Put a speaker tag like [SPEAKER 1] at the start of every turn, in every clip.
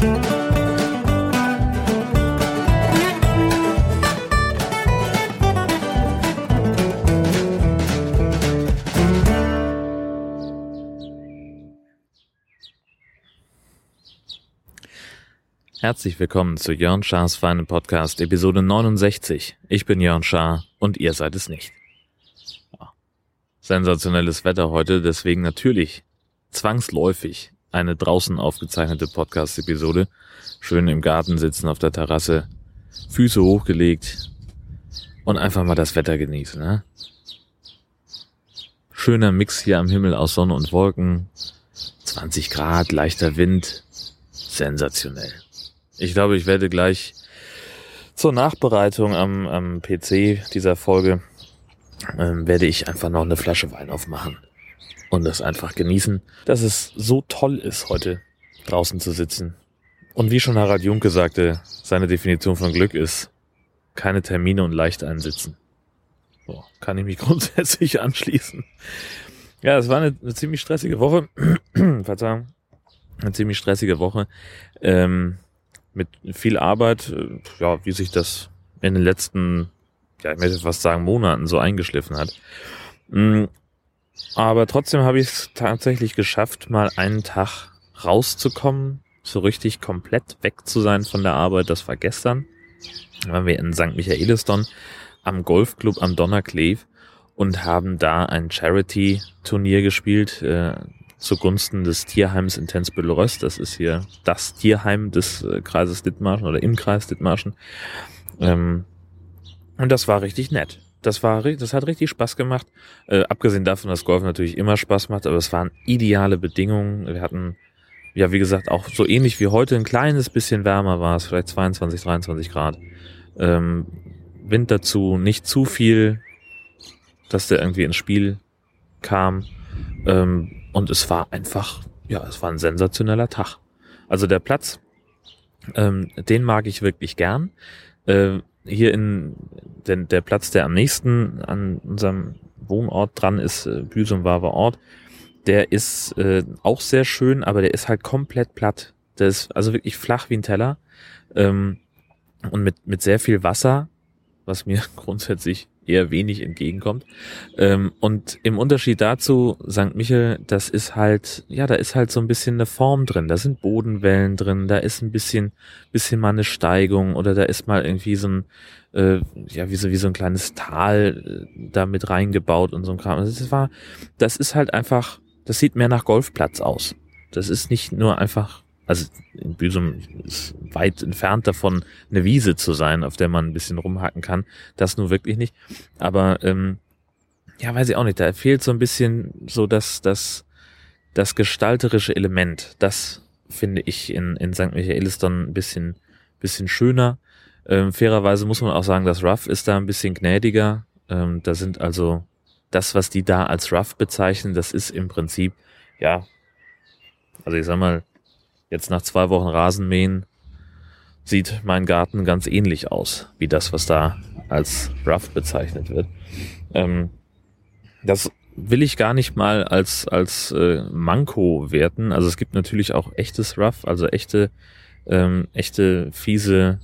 [SPEAKER 1] Herzlich willkommen zu Jörn Schars feinen Podcast, Episode 69. Ich bin Jörn Schaar und ihr seid es nicht. Sensationelles Wetter heute, deswegen natürlich zwangsläufig eine draußen aufgezeichnete Podcast-Episode. Schön im Garten sitzen auf der Terrasse, Füße hochgelegt und einfach mal das Wetter genießen. Ne? Schöner Mix hier am Himmel aus Sonne und Wolken. 20 Grad, leichter Wind. Sensationell. Ich glaube, ich werde gleich zur Nachbereitung am, am PC dieser Folge ähm, werde ich einfach noch eine Flasche Wein aufmachen und das einfach genießen, dass es so toll ist, heute draußen zu sitzen. Und wie schon Harald Junke sagte, seine Definition von Glück ist keine Termine und leicht einsitzen. So, kann ich mich grundsätzlich anschließen. Ja, es war eine, eine ziemlich stressige Woche. Verzeihung. Eine ziemlich stressige Woche. Ähm, mit viel Arbeit, äh, ja, wie sich das in den letzten, ja, ich möchte fast sagen, Monaten so eingeschliffen hat. Aber trotzdem habe ich es tatsächlich geschafft, mal einen Tag rauszukommen, so richtig komplett weg zu sein von der Arbeit. Das war gestern. Da waren wir in St. Michaelisdon am Golfclub am Donnercleve und haben da ein Charity-Turnier gespielt. Äh, zugunsten des Tierheims in Tensbüttel-Röst. Das ist hier das Tierheim des äh, Kreises Dithmarschen oder im Kreis Dithmarschen. Ähm, und das war richtig nett. Das war, das hat richtig Spaß gemacht. Äh, abgesehen davon, dass Golf natürlich immer Spaß macht, aber es waren ideale Bedingungen. Wir hatten, ja, wie gesagt, auch so ähnlich wie heute ein kleines bisschen wärmer war es, vielleicht 22, 23 Grad. Ähm, Wind dazu, nicht zu viel, dass der irgendwie ins Spiel kam. Ähm, und es war einfach, ja, es war ein sensationeller Tag. Also der Platz, ähm, den mag ich wirklich gern. Äh, hier in den, der Platz, der am nächsten an unserem Wohnort dran ist, äh, Büsum war Ort, der ist äh, auch sehr schön, aber der ist halt komplett platt. Der ist also wirklich flach wie ein Teller ähm, und mit, mit sehr viel Wasser, was mir grundsätzlich eher wenig entgegenkommt. Ähm, und im Unterschied dazu, St. Michel, das ist halt, ja, da ist halt so ein bisschen eine Form drin. Da sind Bodenwellen drin, da ist ein bisschen, bisschen mal eine Steigung oder da ist mal irgendwie so ein, äh, ja, wie so, wie so ein kleines Tal äh, da mit reingebaut und so ein Kram. Also das war, das ist halt einfach, das sieht mehr nach Golfplatz aus. Das ist nicht nur einfach also in Büsum ist weit entfernt davon, eine Wiese zu sein, auf der man ein bisschen rumhacken kann. Das nur wirklich nicht. Aber ähm, ja, weiß ich auch nicht. Da fehlt so ein bisschen so das, das, das gestalterische Element. Das finde ich in, in St. Michaelisdon ein bisschen, bisschen schöner. Ähm, fairerweise muss man auch sagen, das Rough ist da ein bisschen gnädiger. Ähm, da sind also das, was die da als Rough bezeichnen, das ist im Prinzip, ja, also ich sag mal, Jetzt nach zwei Wochen Rasenmähen sieht mein Garten ganz ähnlich aus, wie das, was da als rough bezeichnet wird. Ähm, das will ich gar nicht mal als, als äh, Manko werten. Also es gibt natürlich auch echtes Rough, also echte, ähm, echte fiese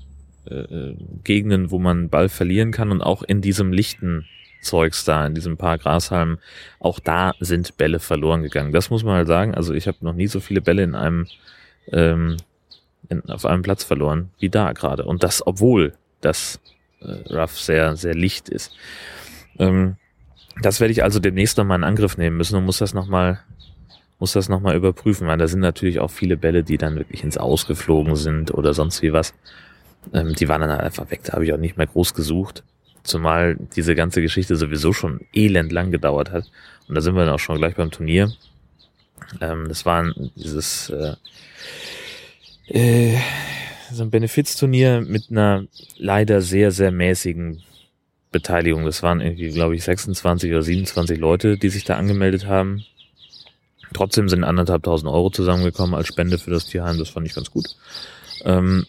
[SPEAKER 1] äh, Gegenden, wo man Ball verlieren kann und auch in diesem lichten Zeugs da, in diesem paar Grashalmen, auch da sind Bälle verloren gegangen. Das muss man halt sagen. Also ich habe noch nie so viele Bälle in einem ähm, in, auf einem Platz verloren, wie da gerade. Und das, obwohl das äh, Rough sehr, sehr licht ist. Ähm, das werde ich also demnächst nochmal in Angriff nehmen müssen und muss das nochmal muss das nochmal überprüfen, weil da sind natürlich auch viele Bälle, die dann wirklich ins Ausgeflogen sind oder sonst wie was. Ähm, die waren dann halt einfach weg, da habe ich auch nicht mehr groß gesucht. Zumal diese ganze Geschichte sowieso schon elend lang gedauert hat. Und da sind wir dann auch schon gleich beim Turnier. Ähm, das war dieses äh, äh, so ein Benefizturnier mit einer leider sehr, sehr mäßigen Beteiligung. Das waren irgendwie, glaube ich, 26 oder 27 Leute, die sich da angemeldet haben. Trotzdem sind anderthalb tausend Euro zusammengekommen als Spende für das Tierheim. Das fand ich ganz gut. Ähm,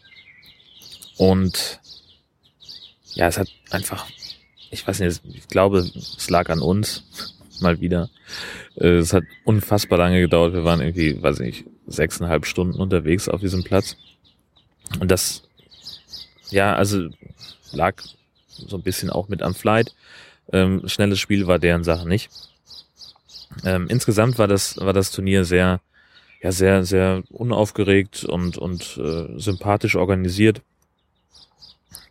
[SPEAKER 1] und ja, es hat einfach, ich weiß nicht, ich glaube, es lag an uns mal wieder. Äh, es hat unfassbar lange gedauert. Wir waren irgendwie, weiß ich nicht, sechseinhalb Stunden unterwegs auf diesem Platz. Und das, ja, also lag so ein bisschen auch mit am Flight. Ähm, schnelles Spiel war deren Sache nicht. Ähm, insgesamt war das, war das Turnier sehr, ja, sehr, sehr unaufgeregt und, und äh, sympathisch organisiert.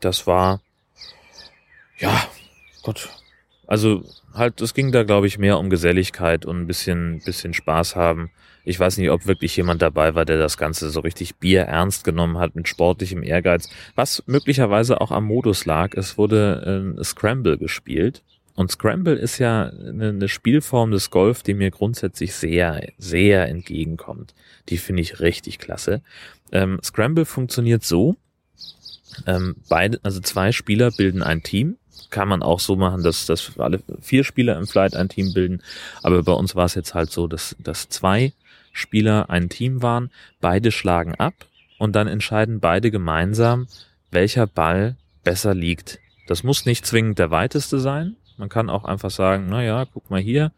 [SPEAKER 1] Das war, ja, Gott. Also halt, es ging da, glaube ich, mehr um Geselligkeit und ein bisschen, bisschen Spaß haben. Ich weiß nicht, ob wirklich jemand dabei war, der das Ganze so richtig Bier ernst genommen hat mit sportlichem Ehrgeiz, was möglicherweise auch am Modus lag. Es wurde äh, Scramble gespielt. Und Scramble ist ja eine, eine Spielform des Golf, die mir grundsätzlich sehr, sehr entgegenkommt. Die finde ich richtig klasse. Ähm, Scramble funktioniert so, ähm, beide, also zwei Spieler bilden ein Team kann man auch so machen, dass, dass alle vier Spieler im Flight ein Team bilden. Aber bei uns war es jetzt halt so, dass, dass zwei Spieler ein Team waren, beide schlagen ab und dann entscheiden beide gemeinsam, welcher Ball besser liegt. Das muss nicht zwingend der weiteste sein. Man kann auch einfach sagen, na ja, guck mal hier,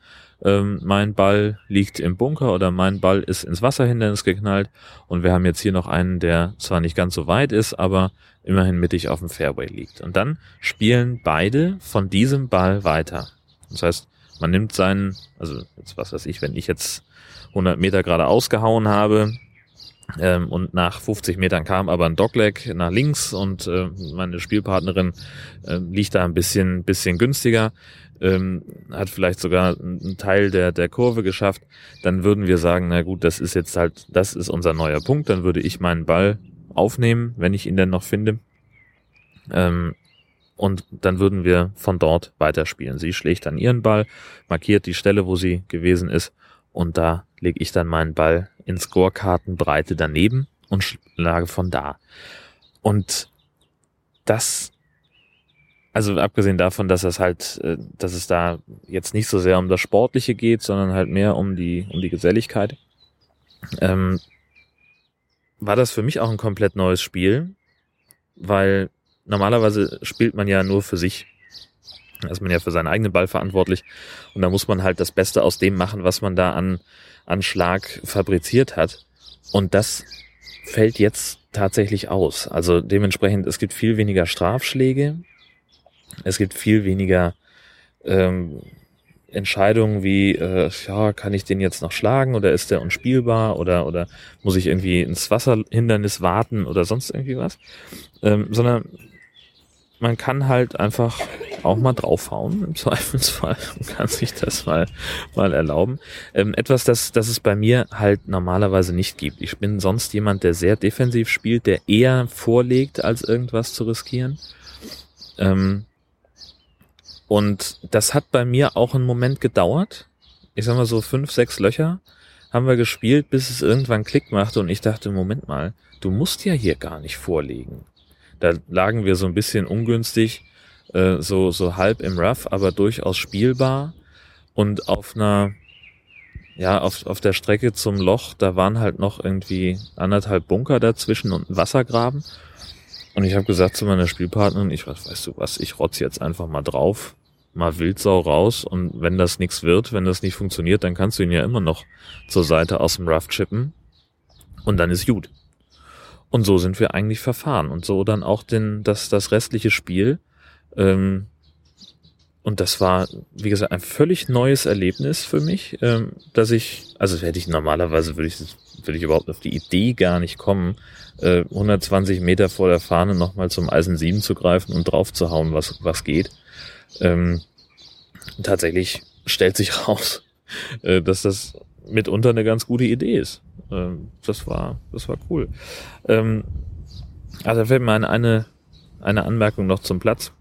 [SPEAKER 1] ähm, mein Ball liegt im Bunker oder mein Ball ist ins Wasserhindernis geknallt und wir haben jetzt hier noch einen, der zwar nicht ganz so weit ist, aber immerhin mittig auf dem Fairway liegt. Und dann spielen beide von diesem Ball weiter. Das heißt, man nimmt seinen, also jetzt was weiß ich, wenn ich jetzt 100 Meter gerade ausgehauen habe ähm, und nach 50 Metern kam aber ein Dogleg nach links und äh, meine Spielpartnerin äh, liegt da ein bisschen, bisschen günstiger, ähm, hat vielleicht sogar einen Teil der, der Kurve geschafft, dann würden wir sagen, na gut, das ist jetzt halt, das ist unser neuer Punkt, dann würde ich meinen Ball aufnehmen, wenn ich ihn denn noch finde. Ähm, und dann würden wir von dort weiterspielen. Sie schlägt dann ihren Ball, markiert die Stelle, wo sie gewesen ist und da lege ich dann meinen Ball in Scorekartenbreite daneben und schlage von da. Und das, also abgesehen davon, dass es halt, äh, dass es da jetzt nicht so sehr um das Sportliche geht, sondern halt mehr um die, um die Geselligkeit, ähm, war das für mich auch ein komplett neues Spiel, weil normalerweise spielt man ja nur für sich. Da ist man ja für seinen eigenen Ball verantwortlich. Und da muss man halt das Beste aus dem machen, was man da an, an Schlag fabriziert hat. Und das fällt jetzt tatsächlich aus. Also dementsprechend, es gibt viel weniger Strafschläge. Es gibt viel weniger ähm, Entscheidungen wie, äh, ja, kann ich den jetzt noch schlagen oder ist der unspielbar oder, oder muss ich irgendwie ins Wasserhindernis warten oder sonst irgendwie was, ähm, sondern man kann halt einfach auch mal draufhauen im Zweifelsfall und kann sich das mal, mal erlauben. Ähm, etwas, das, das es bei mir halt normalerweise nicht gibt. Ich bin sonst jemand, der sehr defensiv spielt, der eher vorlegt, als irgendwas zu riskieren. Ähm, und das hat bei mir auch einen Moment gedauert. Ich sag mal so fünf, sechs Löcher haben wir gespielt, bis es irgendwann Klick machte und ich dachte, Moment mal, du musst ja hier gar nicht vorlegen. Da lagen wir so ein bisschen ungünstig, äh, so, so halb im Rough, aber durchaus spielbar. Und auf einer, ja, auf, auf der Strecke zum Loch, da waren halt noch irgendwie anderthalb Bunker dazwischen und ein Wassergraben. Und ich habe gesagt zu meiner Spielpartnerin, ich weiß, weißt du was, ich rotz jetzt einfach mal drauf mal Wildsau raus und wenn das nichts wird, wenn das nicht funktioniert, dann kannst du ihn ja immer noch zur Seite aus dem Rough chippen und dann ist gut. Und so sind wir eigentlich verfahren und so dann auch den, das, das restliche Spiel. Ähm, und das war, wie gesagt, ein völlig neues Erlebnis für mich, ähm, dass ich, also hätte ich normalerweise, würde ich, würde ich überhaupt auf die Idee gar nicht kommen, äh, 120 Meter vor der Fahne nochmal zum Eisen 7 zu greifen und drauf zu hauen, was, was geht. Ähm, tatsächlich stellt sich raus, äh, dass das mitunter eine ganz gute Idee ist. Ähm, das war, das war cool. Ähm, also fällt mir eine, eine, Anmerkung noch zum Platz.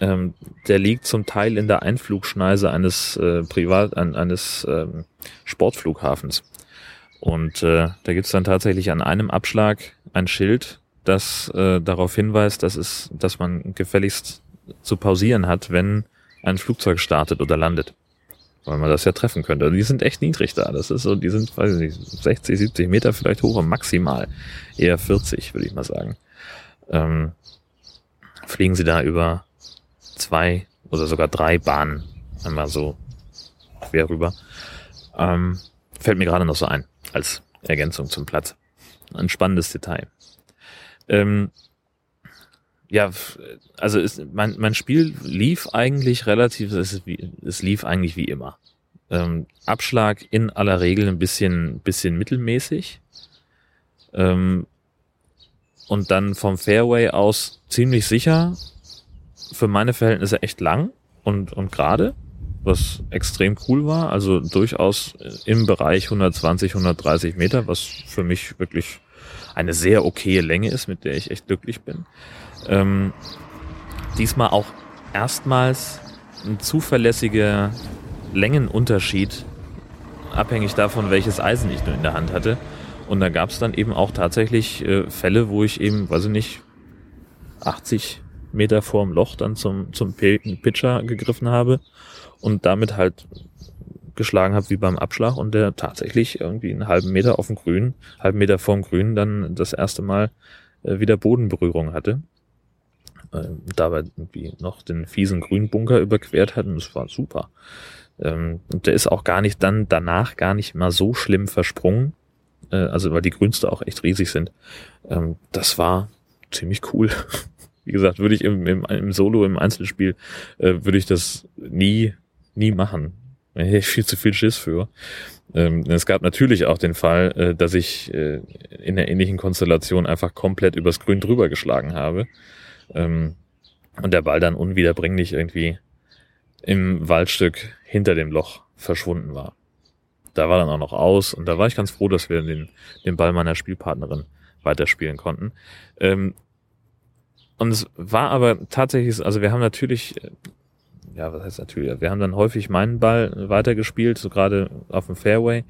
[SPEAKER 1] Ähm, der liegt zum Teil in der Einflugschneise eines äh, Privat, ein, eines ähm, Sportflughafens. Und äh, da gibt's dann tatsächlich an einem Abschlag ein Schild, das äh, darauf hinweist, dass es, dass man gefälligst zu pausieren hat, wenn ein Flugzeug startet oder landet. Weil man das ja treffen könnte. Die sind echt niedrig da. Das ist so, die sind, weiß ich nicht, 60, 70 Meter vielleicht hoch maximal. Eher 40, würde ich mal sagen. Ähm, fliegen sie da über zwei oder sogar drei Bahnen einmal so quer rüber. Ähm, fällt mir gerade noch so ein, als Ergänzung zum Platz. Ein spannendes Detail. Ähm, ja, also ist, mein, mein Spiel lief eigentlich relativ, es, es lief eigentlich wie immer. Ähm, Abschlag in aller Regel ein bisschen, bisschen mittelmäßig. Ähm, und dann vom Fairway aus ziemlich sicher. Für meine Verhältnisse echt lang und, und gerade, was extrem cool war. Also durchaus im Bereich 120, 130 Meter, was für mich wirklich eine sehr okaye Länge ist, mit der ich echt glücklich bin. Ähm, diesmal auch erstmals ein zuverlässiger Längenunterschied, abhängig davon, welches Eisen ich nur in der Hand hatte. Und da gab es dann eben auch tatsächlich äh, Fälle, wo ich eben, weiß ich nicht, 80 Meter vorm Loch dann zum, zum Pitcher gegriffen habe und damit halt geschlagen habe wie beim Abschlag und der tatsächlich irgendwie einen halben Meter auf dem Grün, halben Meter vorm Grün dann das erste Mal äh, wieder Bodenberührung hatte äh, dabei irgendwie noch den fiesen Grünbunker überquert hat und es war super. Ähm, und der ist auch gar nicht dann danach gar nicht mal so schlimm versprungen, äh, also weil die Grünste auch echt riesig sind. Ähm, das war ziemlich cool. Wie gesagt, würde ich im, im, im Solo, im Einzelspiel, äh, würde ich das nie, nie machen. Da hätte ich viel zu viel Schiss für. Ähm, es gab natürlich auch den Fall, äh, dass ich äh, in einer ähnlichen Konstellation einfach komplett übers Grün drüber geschlagen habe. Ähm, und der Ball dann unwiederbringlich irgendwie im Waldstück hinter dem Loch verschwunden war. Da war dann auch noch aus und da war ich ganz froh, dass wir den, den Ball meiner Spielpartnerin weiterspielen konnten. Ähm, und es war aber tatsächlich, also wir haben natürlich, äh, ja, was heißt natürlich, wir haben dann häufig meinen Ball weitergespielt, so gerade auf dem Fairway,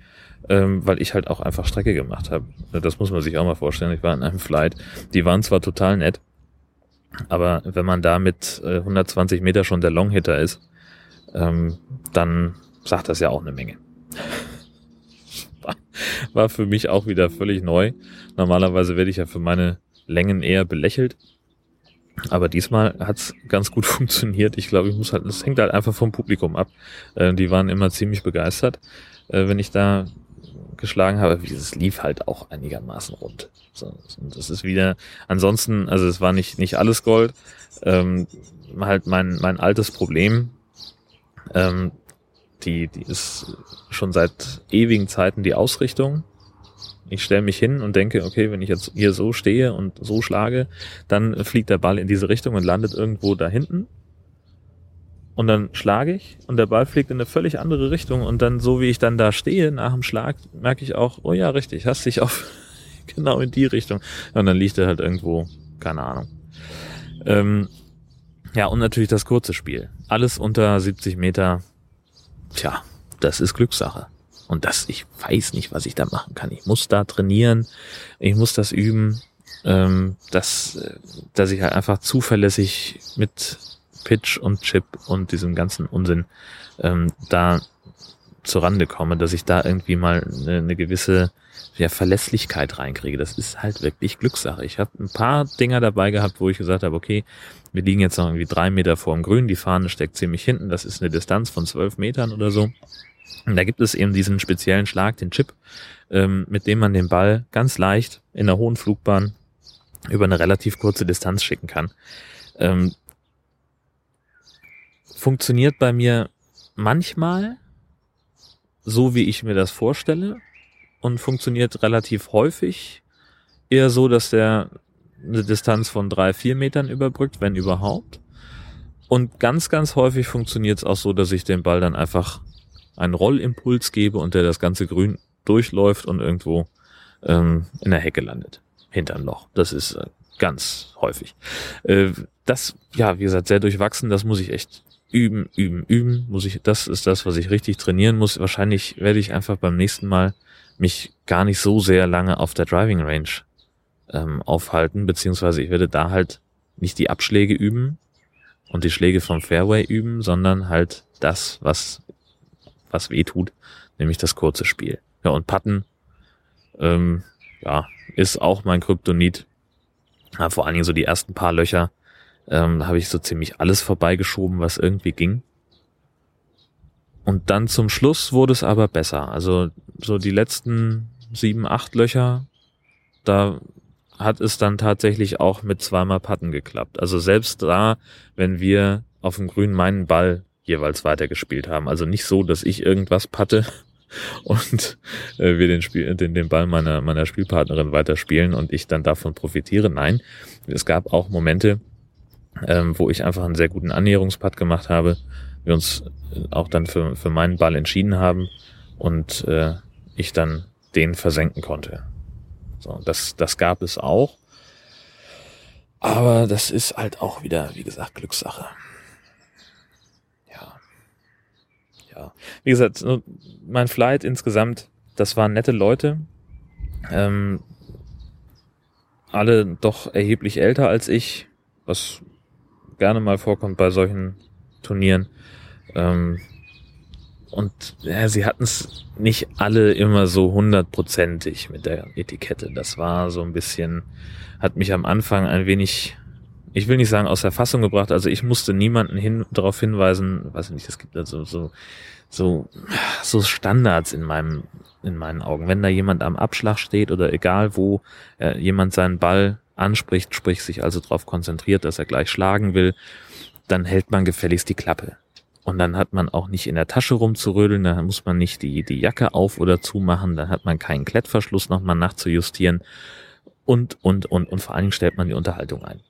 [SPEAKER 1] ähm, weil ich halt auch einfach Strecke gemacht habe. Das muss man sich auch mal vorstellen. Ich war in einem Flight. Die waren zwar total nett, aber wenn man da mit äh, 120 Meter schon der Longhitter ist, ähm, dann sagt das ja auch eine Menge. War, für mich auch wieder völlig neu. Normalerweise werde ich ja für meine Längen eher belächelt. Aber diesmal hat's ganz gut funktioniert. Ich glaube, ich muss halt, es hängt halt einfach vom Publikum ab. Äh, die waren immer ziemlich begeistert, äh, wenn ich da geschlagen habe. Es lief halt auch einigermaßen rund. So, das ist wieder, ansonsten, also es war nicht, nicht alles Gold. Ähm, halt mein, mein altes Problem, ähm, die, die ist schon seit ewigen Zeiten die Ausrichtung. Ich stelle mich hin und denke, okay, wenn ich jetzt hier so stehe und so schlage, dann fliegt der Ball in diese Richtung und landet irgendwo da hinten und dann schlage ich und der Ball fliegt in eine völlig andere Richtung und dann so wie ich dann da stehe nach dem Schlag, merke ich auch, oh ja, richtig, hast dich auf genau in die Richtung. Und dann liegt er halt irgendwo, keine Ahnung. Ähm, ja, und natürlich das kurze Spiel. Alles unter 70 Meter, tja, das ist Glückssache. Und das, ich weiß nicht, was ich da machen kann. Ich muss da trainieren, ich muss das üben, ähm, dass, dass ich halt einfach zuverlässig mit Pitch und Chip und diesem ganzen Unsinn ähm, da Rande komme, dass ich da irgendwie mal eine, eine gewisse ja, Verlässlichkeit reinkriege. Das ist halt wirklich Glückssache. Ich habe ein paar Dinger dabei gehabt, wo ich gesagt habe, okay, wir liegen jetzt noch irgendwie drei Meter vor dem Grün, die Fahne steckt ziemlich hinten, das ist eine Distanz von zwölf Metern oder so. Und da gibt es eben diesen speziellen Schlag, den Chip, ähm, mit dem man den Ball ganz leicht in der hohen Flugbahn über eine relativ kurze Distanz schicken kann. Ähm, funktioniert bei mir manchmal so, wie ich mir das vorstelle und funktioniert relativ häufig eher so, dass der eine Distanz von drei, vier Metern überbrückt, wenn überhaupt. Und ganz, ganz häufig funktioniert es auch so, dass ich dem Ball dann einfach einen Rollimpuls gebe und der das ganze Grün durchläuft und irgendwo ähm, in der Hecke landet. Hinterm Loch. Das ist äh, ganz häufig. Äh, das, ja, wie gesagt, sehr durchwachsen. Das muss ich echt üben, üben, üben, muss ich, das ist das, was ich richtig trainieren muss. Wahrscheinlich werde ich einfach beim nächsten Mal mich gar nicht so sehr lange auf der Driving Range ähm, aufhalten, beziehungsweise ich werde da halt nicht die Abschläge üben und die Schläge vom Fairway üben, sondern halt das, was, was weh tut, nämlich das kurze Spiel. Ja, und Putten, ähm, ja, ist auch mein Kryptonit. Ja, vor allen Dingen so die ersten paar Löcher ähm, habe ich so ziemlich alles vorbeigeschoben, was irgendwie ging. Und dann zum Schluss wurde es aber besser. Also so die letzten sieben, acht Löcher, da hat es dann tatsächlich auch mit zweimal Patten geklappt. Also selbst da, wenn wir auf dem Grün meinen Ball jeweils weitergespielt haben. Also nicht so, dass ich irgendwas patte und äh, wir den, Spiel, den, den Ball meiner, meiner Spielpartnerin weiterspielen und ich dann davon profitiere. Nein, es gab auch Momente, ähm, wo ich einfach einen sehr guten Annäherungspad gemacht habe, wir uns auch dann für, für meinen Ball entschieden haben und äh, ich dann den versenken konnte. So, das, das gab es auch. Aber das ist halt auch wieder, wie gesagt, Glückssache. Ja. Ja. Wie gesagt, mein Flight insgesamt, das waren nette Leute. Ähm, alle doch erheblich älter als ich, was gerne mal vorkommt bei solchen Turnieren. Ähm, und ja, sie hatten es nicht alle immer so hundertprozentig mit der Etikette. Das war so ein bisschen, hat mich am Anfang ein wenig, ich will nicht sagen aus der Fassung gebracht. Also ich musste niemanden hin, darauf hinweisen, weiß nicht, es gibt also so, so, so Standards in meinem, in meinen Augen. Wenn da jemand am Abschlag steht oder egal wo äh, jemand seinen Ball anspricht, sprich sich also darauf konzentriert, dass er gleich schlagen will, dann hält man gefälligst die Klappe. Und dann hat man auch nicht in der Tasche rumzurödeln, da muss man nicht die, die Jacke auf oder zumachen, dann hat man keinen Klettverschluss nochmal nachzujustieren und, und, und, und vor allen Dingen stellt man die Unterhaltung ein.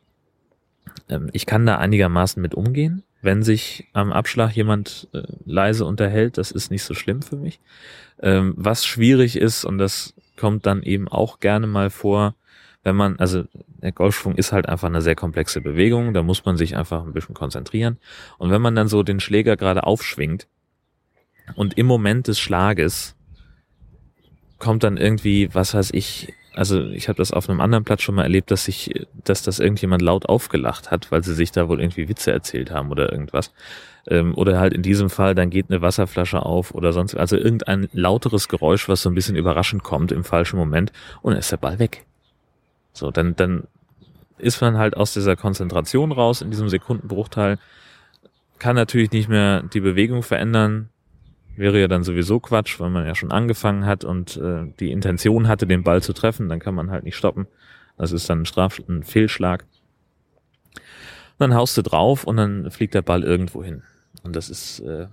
[SPEAKER 1] Ähm, ich kann da einigermaßen mit umgehen, wenn sich am Abschlag jemand äh, leise unterhält, das ist nicht so schlimm für mich. Ähm, was schwierig ist, und das kommt dann eben auch gerne mal vor, wenn man, also der Golfschwung ist halt einfach eine sehr komplexe Bewegung, da muss man sich einfach ein bisschen konzentrieren. Und wenn man dann so den Schläger gerade aufschwingt und im Moment des Schlages kommt dann irgendwie, was weiß ich, also ich habe das auf einem anderen Platz schon mal erlebt, dass sich, dass das irgendjemand laut aufgelacht hat, weil sie sich da wohl irgendwie Witze erzählt haben oder irgendwas. Ähm, oder halt in diesem Fall, dann geht eine Wasserflasche auf oder sonst, also irgendein lauteres Geräusch, was so ein bisschen überraschend kommt im falschen Moment und dann ist der Ball weg. So, dann, dann ist man halt aus dieser Konzentration raus in diesem Sekundenbruchteil, kann natürlich nicht mehr die Bewegung verändern, wäre ja dann sowieso Quatsch, weil man ja schon angefangen hat und äh, die Intention hatte, den Ball zu treffen, dann kann man halt nicht stoppen. Das ist dann ein, Straf ein Fehlschlag. dann haust du drauf und dann fliegt der Ball irgendwo hin. Und das ist äh,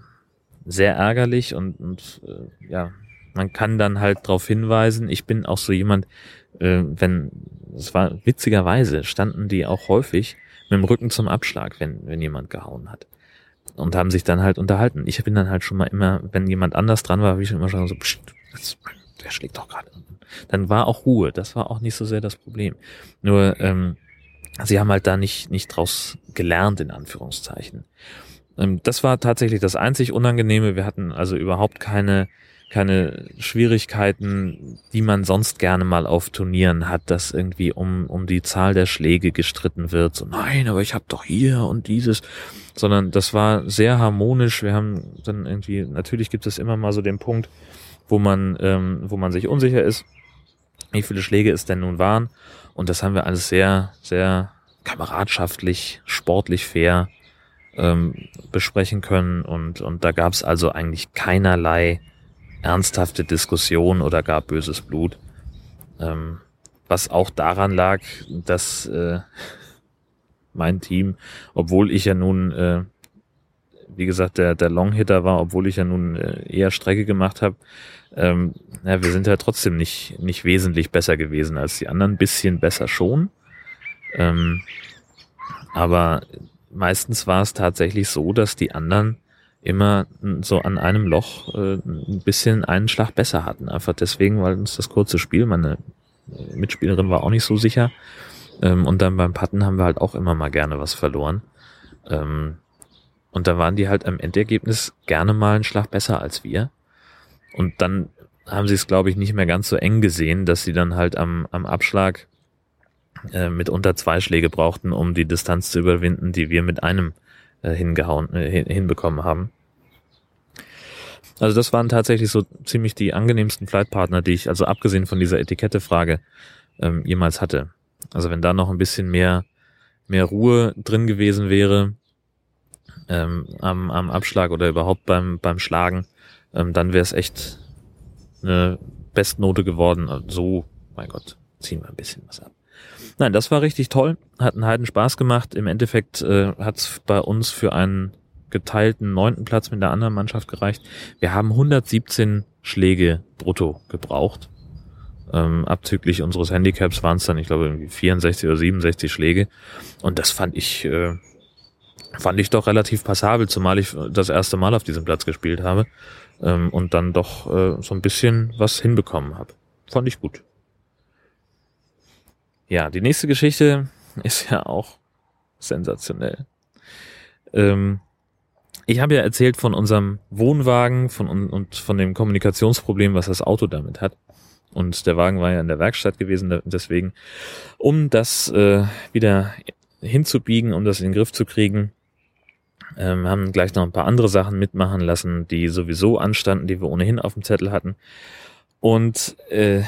[SPEAKER 1] sehr ärgerlich und, und äh, ja, man kann dann halt darauf hinweisen. Ich bin auch so jemand, äh, wenn, es war witzigerweise, standen die auch häufig mit dem Rücken zum Abschlag, wenn, wenn jemand gehauen hat. Und haben sich dann halt unterhalten. Ich bin dann halt schon mal immer, wenn jemand anders dran war, habe ich schon immer schon so, pst, das, der schlägt doch gerade. Dann war auch Ruhe. Das war auch nicht so sehr das Problem. Nur, ähm, sie haben halt da nicht, nicht draus gelernt, in Anführungszeichen. Ähm, das war tatsächlich das einzig Unangenehme. Wir hatten also überhaupt keine, keine Schwierigkeiten, die man sonst gerne mal auf Turnieren hat, dass irgendwie um, um die Zahl der Schläge gestritten wird. So, nein, aber ich habe doch hier und dieses. Sondern das war sehr harmonisch. Wir haben dann irgendwie, natürlich gibt es immer mal so den Punkt, wo man, ähm, wo man sich unsicher ist, wie viele Schläge es denn nun waren. Und das haben wir alles sehr, sehr kameradschaftlich, sportlich fair ähm, besprechen können. Und, und da gab es also eigentlich keinerlei ernsthafte Diskussion oder gar böses Blut. Ähm, was auch daran lag, dass äh, mein Team, obwohl ich ja nun, äh, wie gesagt, der, der Longhitter war, obwohl ich ja nun äh, eher Strecke gemacht habe, ähm, ja, wir sind ja trotzdem nicht, nicht wesentlich besser gewesen als die anderen, bisschen besser schon. Ähm, aber meistens war es tatsächlich so, dass die anderen immer so an einem Loch äh, ein bisschen einen Schlag besser hatten. Einfach deswegen, weil uns das kurze Spiel, meine Mitspielerin war auch nicht so sicher. Ähm, und dann beim Patten haben wir halt auch immer mal gerne was verloren. Ähm, und da waren die halt am Endergebnis gerne mal einen Schlag besser als wir. Und dann haben sie es, glaube ich, nicht mehr ganz so eng gesehen, dass sie dann halt am, am Abschlag äh, mit unter zwei Schläge brauchten, um die Distanz zu überwinden, die wir mit einem äh, hingehauen, äh, hinbekommen haben. Also das waren tatsächlich so ziemlich die angenehmsten Flightpartner, die ich, also abgesehen von dieser Etikettefrage, ähm, jemals hatte. Also wenn da noch ein bisschen mehr, mehr Ruhe drin gewesen wäre ähm, am, am Abschlag oder überhaupt beim, beim Schlagen, ähm, dann wäre es echt eine Bestnote geworden. So, mein Gott, ziehen wir ein bisschen was ab. Nein, das war richtig toll, hat einen Heiden Spaß gemacht. Im Endeffekt äh, hat es bei uns für einen geteilten neunten Platz mit der anderen Mannschaft gereicht. Wir haben 117 Schläge brutto gebraucht. Ähm, abzüglich unseres Handicaps waren es dann, ich glaube, irgendwie 64 oder 67 Schläge. Und das fand ich, äh, fand ich doch relativ passabel, zumal ich das erste Mal auf diesem Platz gespielt habe ähm, und dann doch äh, so ein bisschen was hinbekommen habe. Fand ich gut. Ja, die nächste Geschichte ist ja auch sensationell. Ähm, ich habe ja erzählt von unserem Wohnwagen von, und von dem Kommunikationsproblem, was das Auto damit hat. Und der Wagen war ja in der Werkstatt gewesen, deswegen, um das äh, wieder hinzubiegen, um das in den Griff zu kriegen, ähm, haben gleich noch ein paar andere Sachen mitmachen lassen, die sowieso anstanden, die wir ohnehin auf dem Zettel hatten. Und äh,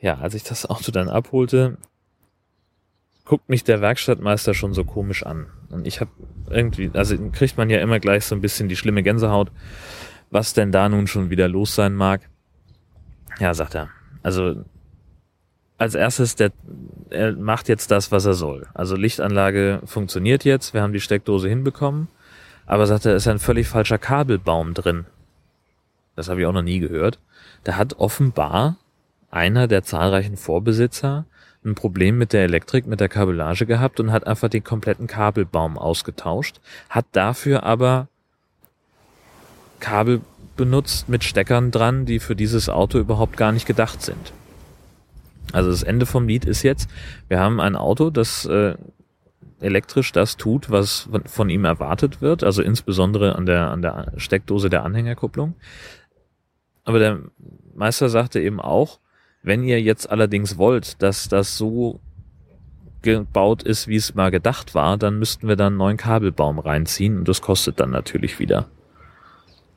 [SPEAKER 1] ja, als ich das Auto dann abholte, guckt mich der Werkstattmeister schon so komisch an. Und ich habe irgendwie, also kriegt man ja immer gleich so ein bisschen die schlimme Gänsehaut, was denn da nun schon wieder los sein mag. Ja, sagt er. Also als erstes, der, er macht jetzt das, was er soll. Also Lichtanlage funktioniert jetzt, wir haben die Steckdose hinbekommen, aber sagt er, ist ein völlig falscher Kabelbaum drin. Das habe ich auch noch nie gehört. Da hat offenbar einer der zahlreichen Vorbesitzer ein Problem mit der Elektrik, mit der Kabellage gehabt und hat einfach den kompletten Kabelbaum ausgetauscht, hat dafür aber Kabel benutzt mit Steckern dran, die für dieses Auto überhaupt gar nicht gedacht sind. Also das Ende vom Lied ist jetzt, wir haben ein Auto, das äh, elektrisch das tut, was von ihm erwartet wird, also insbesondere an der, an der Steckdose der Anhängerkupplung. Aber der Meister sagte eben auch, wenn ihr jetzt allerdings wollt, dass das so gebaut ist, wie es mal gedacht war, dann müssten wir da einen neuen Kabelbaum reinziehen und das kostet dann natürlich wieder.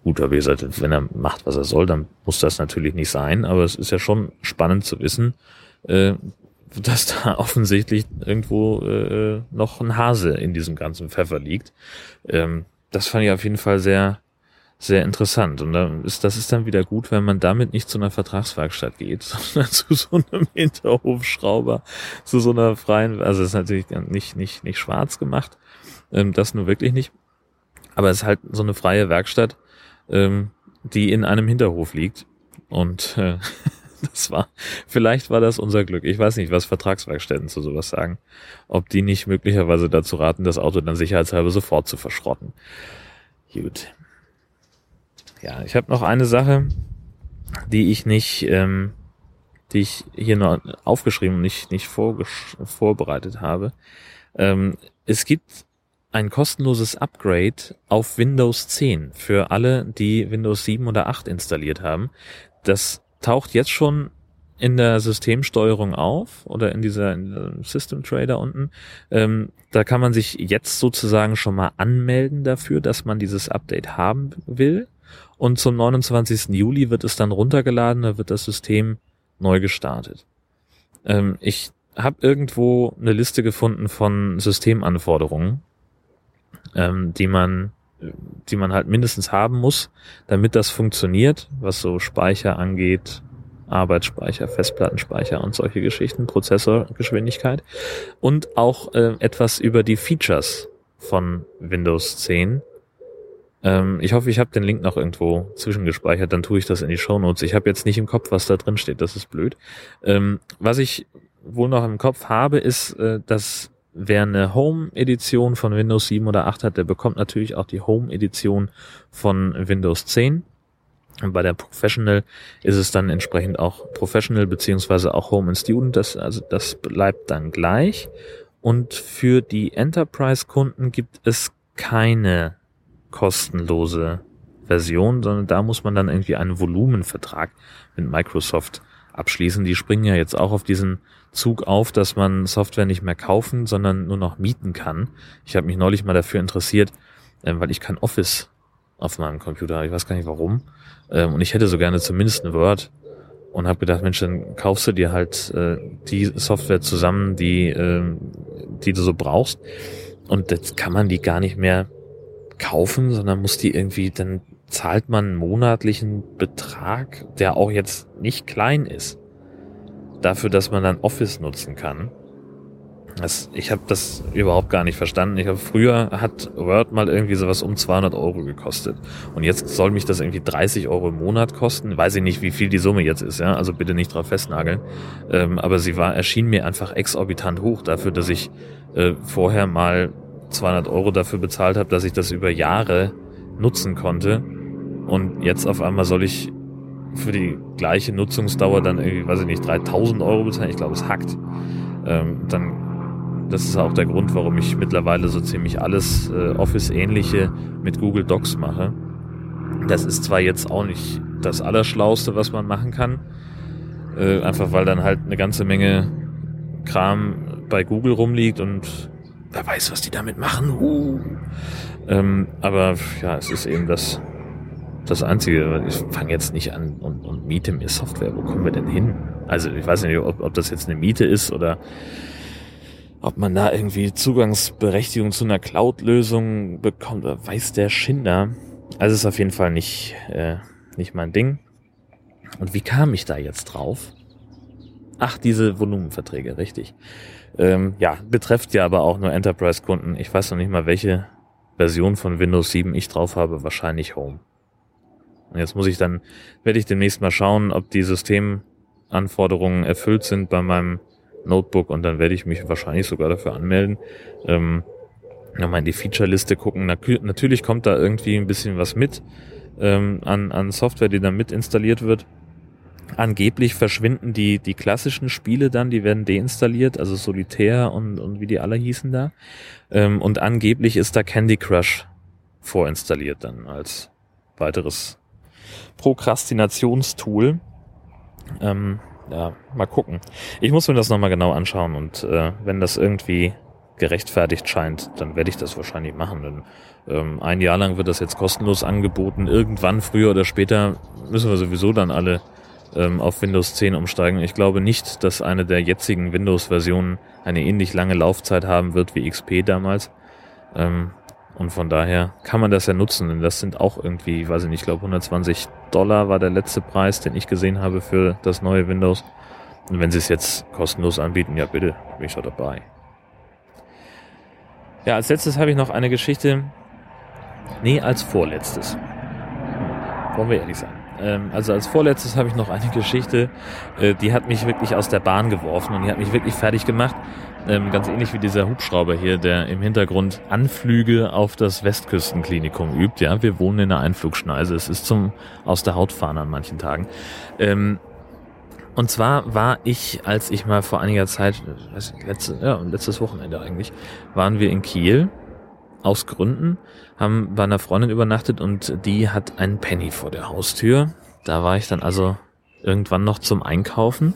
[SPEAKER 1] Gut, aber wie gesagt, wenn er macht, was er soll, dann muss das natürlich nicht sein, aber es ist ja schon spannend zu wissen, äh, dass da offensichtlich irgendwo äh, noch ein Hase in diesem ganzen Pfeffer liegt. Ähm, das fand ich auf jeden Fall sehr sehr interessant. Und dann ist, das ist dann wieder gut, wenn man damit nicht zu einer Vertragswerkstatt geht, sondern zu so einem Hinterhofschrauber, zu so einer freien, also ist natürlich nicht, nicht, nicht schwarz gemacht, ähm, das nur wirklich nicht. Aber es ist halt so eine freie Werkstatt, ähm, die in einem Hinterhof liegt. Und äh, das war, vielleicht war das unser Glück. Ich weiß nicht, was Vertragswerkstätten zu sowas sagen. Ob die nicht möglicherweise dazu raten, das Auto dann sicherheitshalber sofort zu verschrotten. Gut. Ja, ich habe noch eine Sache, die ich nicht, ähm, die ich hier noch aufgeschrieben und nicht, nicht vorbereitet habe. Ähm, es gibt ein kostenloses Upgrade auf Windows 10 für alle, die Windows 7 oder 8 installiert haben. Das taucht jetzt schon in der Systemsteuerung auf oder in dieser, in System Trader unten. Ähm, da kann man sich jetzt sozusagen schon mal anmelden dafür, dass man dieses Update haben will. Und zum 29. Juli wird es dann runtergeladen, da wird das System neu gestartet. Ähm, ich habe irgendwo eine Liste gefunden von Systemanforderungen, ähm, die man die man halt mindestens haben muss, damit das funktioniert, was so Speicher angeht, Arbeitsspeicher, Festplattenspeicher und solche Geschichten, Prozessorgeschwindigkeit und auch äh, etwas über die Features von Windows 10, ähm, ich hoffe, ich habe den Link noch irgendwo zwischengespeichert, dann tue ich das in die Show Notes. Ich habe jetzt nicht im Kopf, was da drin steht, das ist blöd. Ähm, was ich wohl noch im Kopf habe, ist, äh, dass wer eine Home-Edition von Windows 7 oder 8 hat, der bekommt natürlich auch die Home-Edition von Windows 10. Und bei der Professional ist es dann entsprechend auch Professional beziehungsweise auch Home and Student. Das, also das bleibt dann gleich. Und für die Enterprise-Kunden gibt es keine kostenlose Version, sondern da muss man dann irgendwie einen Volumenvertrag mit Microsoft abschließen. Die springen ja jetzt auch auf diesen Zug auf, dass man Software nicht mehr kaufen, sondern nur noch mieten kann. Ich habe mich neulich mal dafür interessiert, äh, weil ich kein Office auf meinem Computer habe. Ich weiß gar nicht warum. Ähm, und ich hätte so gerne zumindest ein Word und habe gedacht, Mensch, dann kaufst du dir halt äh, die Software zusammen, die, äh, die du so brauchst. Und jetzt kann man die gar nicht mehr kaufen, sondern muss die irgendwie, dann zahlt man einen monatlichen Betrag, der auch jetzt nicht klein ist. dafür, dass man dann Office nutzen kann. Das, ich habe das überhaupt gar nicht verstanden. Ich habe früher hat Word mal irgendwie sowas um 200 Euro gekostet und jetzt soll mich das irgendwie 30 Euro im Monat kosten. Weiß ich nicht, wie viel die Summe jetzt ist, ja. Also bitte nicht drauf festnageln. Ähm, aber sie war erschien mir einfach exorbitant hoch dafür, dass ich äh, vorher mal 200 Euro dafür bezahlt habe, dass ich das über Jahre nutzen konnte und jetzt auf einmal soll ich für die gleiche Nutzungsdauer dann irgendwie, weiß ich nicht, 3000 Euro bezahlen. Ich glaube, es hackt. Ähm, dann das ist auch der Grund, warum ich mittlerweile so ziemlich alles äh, Office-ähnliche mit Google Docs mache. Das ist zwar jetzt auch nicht das Allerschlauste, was man machen kann, äh, einfach weil dann halt eine ganze Menge Kram bei Google rumliegt und wer weiß, was die damit machen. Uh. Ähm, aber ja, es ist eben das, das Einzige. Ich fange jetzt nicht an und, und miete mir Software. Wo kommen wir denn hin? Also ich weiß nicht, ob, ob das jetzt eine Miete ist oder ob man da irgendwie Zugangsberechtigung zu einer Cloud-Lösung bekommt, weiß der Schinder. Also ist auf jeden Fall nicht, äh, nicht mein Ding. Und wie kam ich da jetzt drauf? Ach, diese Volumenverträge, richtig. Ähm, ja, betrifft ja aber auch nur Enterprise-Kunden. Ich weiß noch nicht mal, welche Version von Windows 7 ich drauf habe. Wahrscheinlich Home. Und jetzt muss ich dann, werde ich demnächst mal schauen, ob die Systemanforderungen erfüllt sind bei meinem Notebook und dann werde ich mich wahrscheinlich sogar dafür anmelden. Ähm, nochmal in die Feature-Liste gucken. natürlich kommt da irgendwie ein bisschen was mit ähm, an, an Software, die dann mit installiert wird. Angeblich verschwinden die, die klassischen Spiele dann, die werden deinstalliert, also Solitär und, und wie die alle hießen da. Ähm, und angeblich ist da Candy Crush vorinstalliert dann als weiteres Prokrastinationstool. Ähm, ja, mal gucken. Ich muss mir das nochmal genau anschauen und äh, wenn das irgendwie gerechtfertigt scheint, dann werde ich das wahrscheinlich machen. Denn ähm, ein Jahr lang wird das jetzt kostenlos angeboten. Irgendwann, früher oder später, müssen wir sowieso dann alle ähm, auf Windows 10 umsteigen. Ich glaube nicht, dass eine der jetzigen Windows-Versionen eine ähnlich lange Laufzeit haben wird wie XP damals. Ähm, und von daher kann man das ja nutzen. Denn das sind auch irgendwie, weiß ich nicht, ich glaube 120 Dollar war der letzte Preis, den ich gesehen habe für das neue Windows. Und wenn sie es jetzt kostenlos anbieten, ja bitte, bin ich schon dabei. Ja, als letztes habe ich noch eine Geschichte. Nee, als vorletztes. Wollen wir ehrlich sein. Ähm, also als vorletztes habe ich noch eine Geschichte, äh, die hat mich wirklich aus der Bahn geworfen und die hat mich wirklich fertig gemacht. Ähm, ganz ähnlich wie dieser Hubschrauber hier, der im Hintergrund Anflüge auf das Westküstenklinikum übt. Ja, wir wohnen in der Einflugschneise. Es ist zum aus der Haut fahren an manchen Tagen. Ähm, und zwar war ich, als ich mal vor einiger Zeit, ich, letzte, ja, letztes Wochenende eigentlich, waren wir in Kiel aus Gründen, haben bei einer Freundin übernachtet und die hat einen Penny vor der Haustür. Da war ich dann also irgendwann noch zum Einkaufen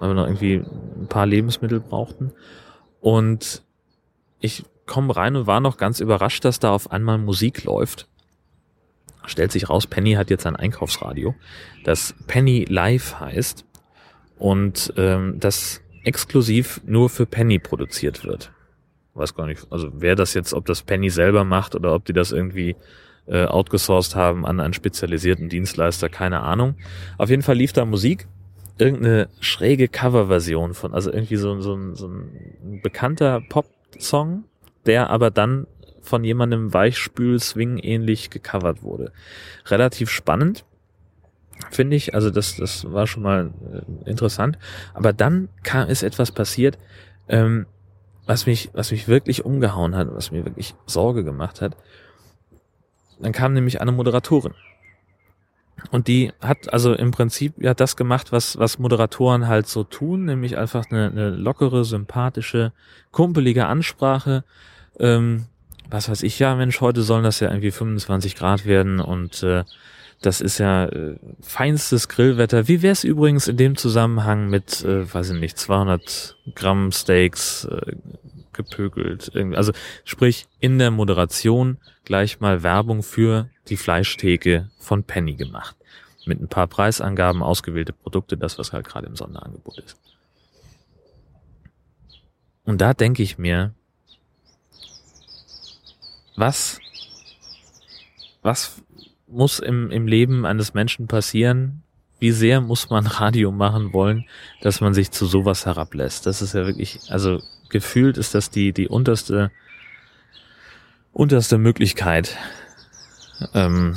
[SPEAKER 1] weil wir noch irgendwie ein paar Lebensmittel brauchten. Und ich komme rein und war noch ganz überrascht, dass da auf einmal Musik läuft. Stellt sich raus, Penny hat jetzt ein Einkaufsradio, das Penny Live heißt und ähm, das exklusiv nur für Penny produziert wird. Weiß gar nicht, also wer das jetzt, ob das Penny selber macht oder ob die das irgendwie äh, outgesourced haben an einen spezialisierten Dienstleister, keine Ahnung. Auf jeden Fall lief da Musik irgendeine schräge Coverversion von, also irgendwie so, so, so ein bekannter Pop-Song, der aber dann von jemandem Weichspül-Swing ähnlich gecovert wurde. Relativ spannend, finde ich. Also das, das war schon mal äh, interessant. Aber dann kam, ist etwas passiert, ähm, was mich, was mich wirklich umgehauen hat, was mir wirklich Sorge gemacht hat. Dann kam nämlich eine Moderatorin und die hat also im Prinzip ja das gemacht, was, was Moderatoren halt so tun, nämlich einfach eine, eine lockere, sympathische, kumpelige Ansprache. Ähm, was weiß ich ja, Mensch, heute sollen das ja irgendwie 25 Grad werden und äh, das ist ja äh, feinstes Grillwetter. Wie wär's übrigens in dem Zusammenhang mit, äh, weiß ich nicht, 200 Gramm Steaks äh, gepökelt? Also sprich in der Moderation gleich mal Werbung für die Fleischtheke von Penny gemacht. Mit ein paar Preisangaben, ausgewählte Produkte, das, was halt gerade im Sonderangebot ist. Und da denke ich mir, was, was muss im, im Leben eines Menschen passieren, wie sehr muss man Radio machen wollen, dass man sich zu sowas herablässt? Das ist ja wirklich, also gefühlt ist das die, die unterste, unterste Möglichkeit. Ähm,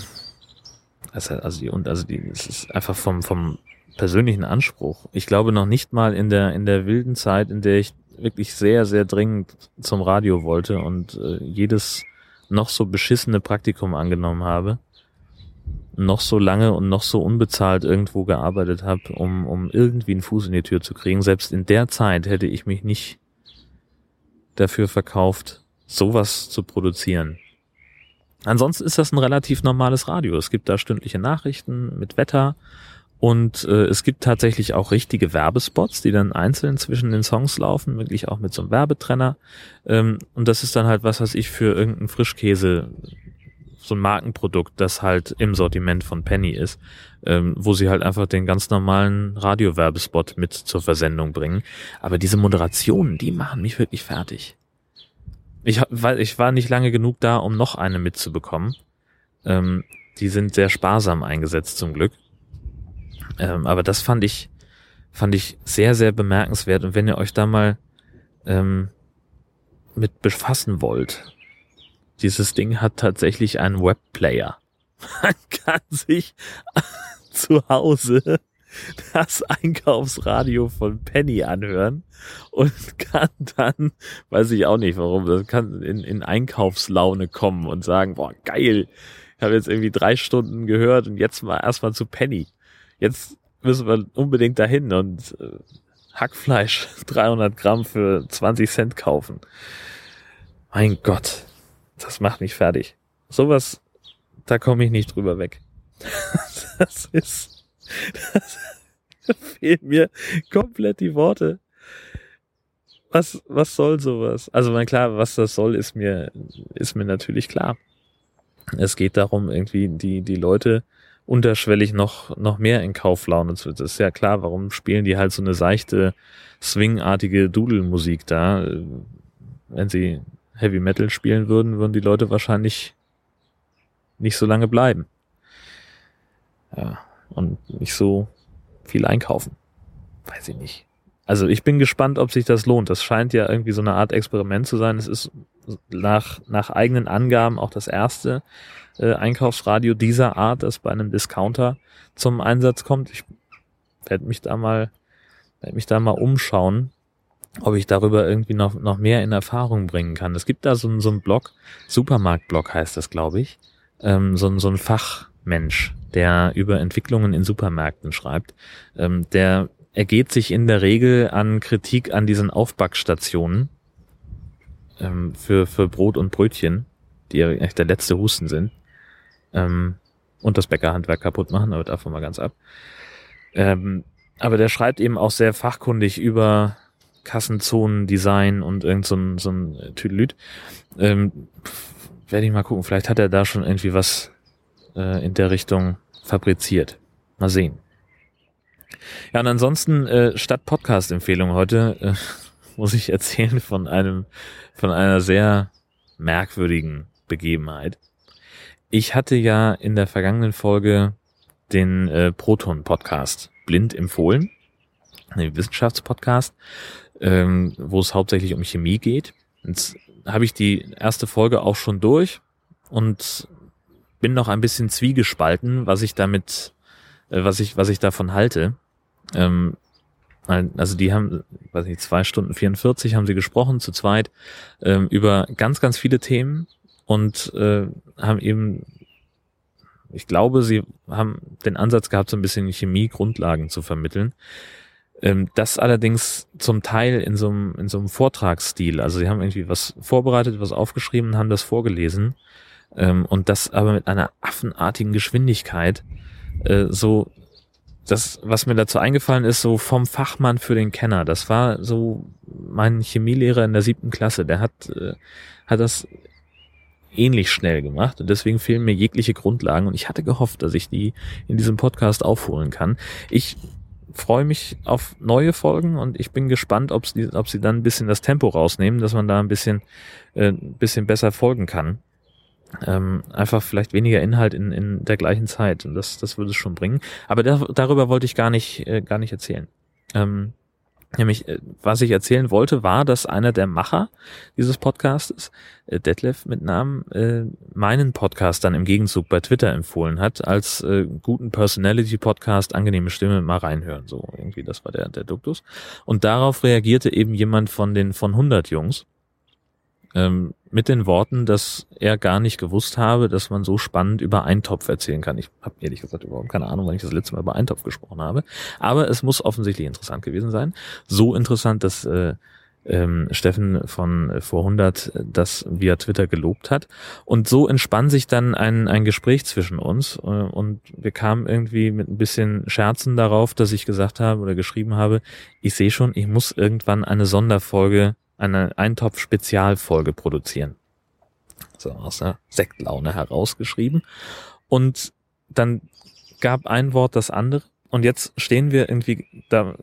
[SPEAKER 1] also, also die, also die, es ist einfach vom, vom persönlichen Anspruch. Ich glaube noch nicht mal in der, in der wilden Zeit, in der ich wirklich sehr, sehr dringend zum Radio wollte und äh, jedes noch so beschissene Praktikum angenommen habe, noch so lange und noch so unbezahlt irgendwo gearbeitet habe, um, um irgendwie einen Fuß in die Tür zu kriegen. Selbst in der Zeit hätte ich mich nicht dafür verkauft, sowas zu produzieren. Ansonsten ist das ein relativ normales Radio. Es gibt da stündliche Nachrichten mit Wetter und äh, es gibt tatsächlich auch richtige Werbespots, die dann einzeln zwischen den Songs laufen, wirklich auch mit so einem Werbetrenner. Ähm, und das ist dann halt was, was ich für irgendeinen Frischkäse, so ein Markenprodukt, das halt im Sortiment von Penny ist, ähm, wo sie halt einfach den ganz normalen Radiowerbespot mit zur Versendung bringen. Aber diese Moderationen, die machen mich wirklich fertig. Ich, weil ich war nicht lange genug da, um noch eine mitzubekommen. Ähm, die sind sehr sparsam eingesetzt zum Glück. Ähm, aber das fand ich, fand ich sehr, sehr bemerkenswert. Und wenn ihr euch da mal ähm, mit befassen wollt, dieses Ding hat tatsächlich einen Webplayer. Man kann sich zu Hause das Einkaufsradio von Penny anhören und kann dann, weiß ich auch nicht warum, kann in, in Einkaufslaune kommen und sagen, boah, geil, ich habe jetzt irgendwie drei Stunden gehört und jetzt mal erstmal zu Penny. Jetzt müssen wir unbedingt dahin und äh, Hackfleisch 300 Gramm für 20 Cent kaufen. Mein Gott, das macht mich fertig. Sowas, da komme ich nicht drüber weg. das ist, das fehlen mir komplett die Worte. Was, was soll sowas? Also, mein klar, was das soll, ist mir, ist mir natürlich klar. Es geht darum, irgendwie die, die Leute unterschwellig noch, noch mehr in Kauflaune zu. Das ist ja klar, warum spielen die halt so eine seichte, swingartige Dudelmusik da? Wenn sie Heavy Metal spielen würden, würden die Leute wahrscheinlich nicht so lange bleiben. Ja, und nicht so viel einkaufen. Weiß ich nicht. Also ich bin gespannt, ob sich das lohnt. Das scheint ja irgendwie so eine Art Experiment zu sein. Es ist nach, nach eigenen Angaben auch das erste äh, Einkaufsradio dieser Art, das bei einem Discounter zum Einsatz kommt. Ich werde mich da mal, werde mich da mal umschauen, ob ich darüber irgendwie noch, noch mehr in Erfahrung bringen kann. Es gibt da so, so einen Blog, Supermarktblog heißt das, glaube ich, ähm, so, so ein Fachmensch, der über Entwicklungen in Supermärkten schreibt. Ähm, der ergeht sich in der Regel an Kritik an diesen Aufbackstationen ähm, für, für Brot und Brötchen, die ja echt der letzte Husten sind. Ähm, und das Bäckerhandwerk kaputt machen, aber davon mal ganz ab. Ähm, aber der schreibt eben auch sehr fachkundig über Kassenzonen-Design und irgend so ein, so ein Tüdelüt. Ähm, Werde ich mal gucken, vielleicht hat er da schon irgendwie was äh, in der Richtung fabriziert. Mal sehen. Ja, und ansonsten äh, statt Podcast-Empfehlung heute äh, muss ich erzählen von einem, von einer sehr merkwürdigen Begebenheit. Ich hatte ja in der vergangenen Folge den äh, Proton-Podcast blind empfohlen, den Wissenschaftspodcast, ähm, wo es hauptsächlich um Chemie geht. Jetzt habe ich die erste Folge auch schon durch und bin noch ein bisschen zwiegespalten, was ich damit, äh, was ich, was ich davon halte. Ähm, also die haben, weiß nicht, zwei Stunden 44 haben sie gesprochen, zu zweit, ähm, über ganz, ganz viele Themen und äh, haben eben, ich glaube, sie haben den Ansatz gehabt, so ein bisschen Chemie-Grundlagen zu vermitteln. Ähm, das allerdings zum Teil in so, einem, in so einem Vortragsstil. Also sie haben irgendwie was vorbereitet, was aufgeschrieben, haben das vorgelesen ähm, und das aber mit einer affenartigen Geschwindigkeit, äh, so das, was mir dazu eingefallen ist, so vom Fachmann für den Kenner. Das war so mein Chemielehrer in der siebten Klasse. Der hat, äh, hat das ähnlich schnell gemacht und deswegen fehlen mir jegliche Grundlagen und ich hatte gehofft, dass ich die in diesem Podcast aufholen kann. Ich freue mich auf neue Folgen und ich bin gespannt, ob sie, ob sie dann ein bisschen das Tempo rausnehmen, dass man da ein bisschen, äh, ein bisschen besser folgen kann. ähm, einfach vielleicht weniger Inhalt in, in der gleichen Zeit. Das, das würde es schon bringen. Aber da, darüber wollte ich gar nicht, äh, gar nicht erzählen. Ähm, Nämlich, äh, was ich erzählen wollte, war, dass einer der Macher dieses Podcasts, äh, Detlef mit Namen, äh, meinen Podcast dann im Gegenzug bei Twitter empfohlen hat, als guten Personality-Podcast, angenehme Stimme, mal reinhören. So, irgendwie, das war der, der Duktus. Und darauf reagierte eben jemand von den von 100 Jungs, ähm, mit den Worten, dass er gar nicht gewusst habe, dass man so spannend über Eintopf erzählen kann. Ich habe ehrlich gesagt überhaupt keine Ahnung, wann ich das letzte Mal über Eintopf gesprochen habe. Aber es muss offensichtlich interessant gewesen sein. So interessant, dass äh, ähm, Steffen von vor 100 das via Twitter gelobt hat. Und so entspann sich dann ein, ein Gespräch zwischen uns äh, und wir kamen irgendwie mit ein bisschen Scherzen darauf, dass ich gesagt habe oder geschrieben habe, ich sehe schon, ich muss irgendwann eine Sonderfolge eine Eintopf-Spezialfolge produzieren. So aus einer Sektlaune herausgeschrieben. Und dann gab ein Wort das andere. Und jetzt stehen wir irgendwie da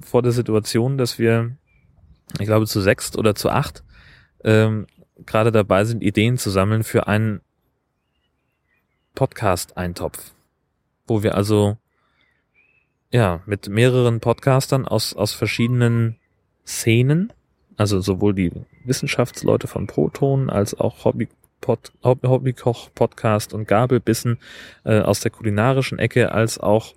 [SPEAKER 1] vor der Situation, dass wir, ich glaube, zu sechst oder zu acht ähm, gerade dabei sind, Ideen zu sammeln für einen Podcast-Eintopf, wo wir also ja mit mehreren Podcastern aus aus verschiedenen Szenen, also sowohl die Wissenschaftsleute von Proton als auch Hobby Pod, Hobbykoch-Podcast und Gabelbissen äh, aus der kulinarischen Ecke, als auch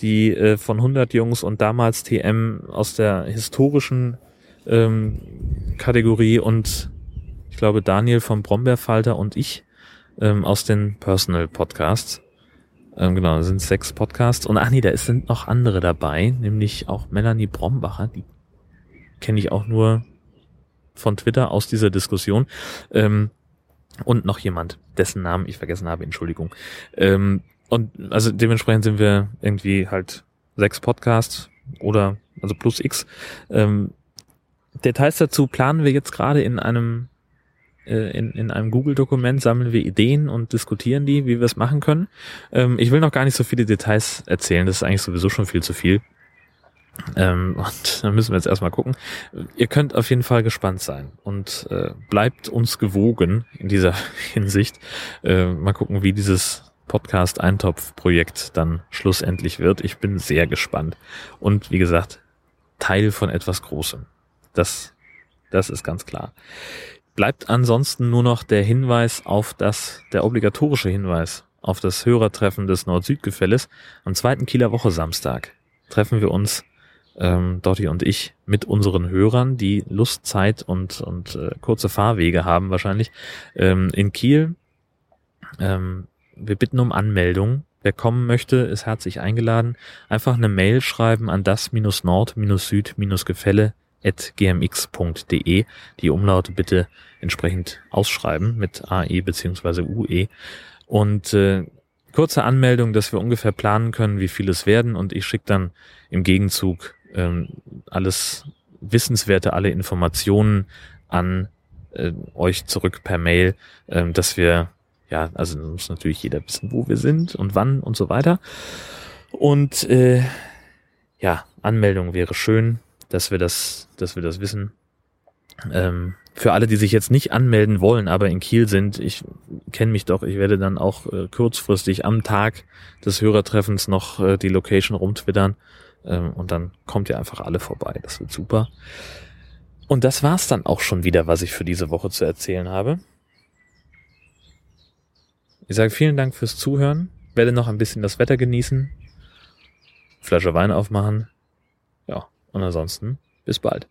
[SPEAKER 1] die äh, von 100 Jungs und damals TM aus der historischen ähm, Kategorie und ich glaube Daniel vom Brombeerfalter und ich ähm, aus den Personal Podcasts. Ähm, genau, das sind sechs Podcasts. Und ach nee, da sind noch andere dabei, nämlich auch Melanie Brombacher, die kenne ich auch nur von Twitter aus dieser Diskussion. Ähm, und noch jemand, dessen Namen ich vergessen habe, Entschuldigung. Ähm, und also dementsprechend sind wir irgendwie halt sechs Podcasts oder also plus X. Ähm, Details dazu planen wir jetzt gerade in einem äh, in, in einem Google-Dokument sammeln wir Ideen und diskutieren die, wie wir es machen können. Ähm, ich will noch gar nicht so viele Details erzählen, das ist eigentlich sowieso schon viel zu viel. Ähm, und dann müssen wir jetzt erstmal gucken. Ihr könnt auf jeden Fall gespannt sein und äh, bleibt uns gewogen in dieser Hinsicht. Äh, mal gucken, wie dieses Podcast-Eintopf-Projekt dann schlussendlich wird. Ich bin sehr gespannt. Und wie gesagt, Teil von etwas Großem. Das, das ist ganz klar. Bleibt ansonsten nur noch der Hinweis auf das, der obligatorische Hinweis auf das Hörertreffen des Nord-Süd-Gefälles. Am zweiten Kieler Woche Samstag treffen wir uns ähm, Dotti und ich mit unseren Hörern, die Lust, Zeit und, und äh, kurze Fahrwege haben wahrscheinlich, ähm, in Kiel. Ähm, wir bitten um Anmeldung. Wer kommen möchte, ist herzlich eingeladen. Einfach eine Mail schreiben an das-nord-süd-gefälle at gmx.de. Die Umlaute bitte entsprechend ausschreiben mit AE beziehungsweise UE. Und äh, kurze Anmeldung, dass wir ungefähr planen können, wie viel es werden. Und ich schicke dann im Gegenzug ähm, alles Wissenswerte, alle Informationen an äh, euch zurück per Mail, ähm, dass wir, ja, also muss natürlich jeder wissen, wo wir sind und wann und so weiter. Und äh, ja, Anmeldung wäre schön, dass wir das, dass wir das wissen. Ähm, für alle, die sich jetzt nicht anmelden wollen, aber in Kiel sind, ich kenne mich doch, ich werde dann auch äh, kurzfristig am Tag des Hörertreffens noch äh, die Location rumtwittern ähm, und dann kommt ihr einfach alle vorbei. Das wird super. Und das war's dann auch schon wieder, was ich für diese Woche zu erzählen habe. Ich sage vielen Dank fürs Zuhören. Werde noch ein bisschen das Wetter genießen. Flasche Wein aufmachen. Ja, und ansonsten bis bald.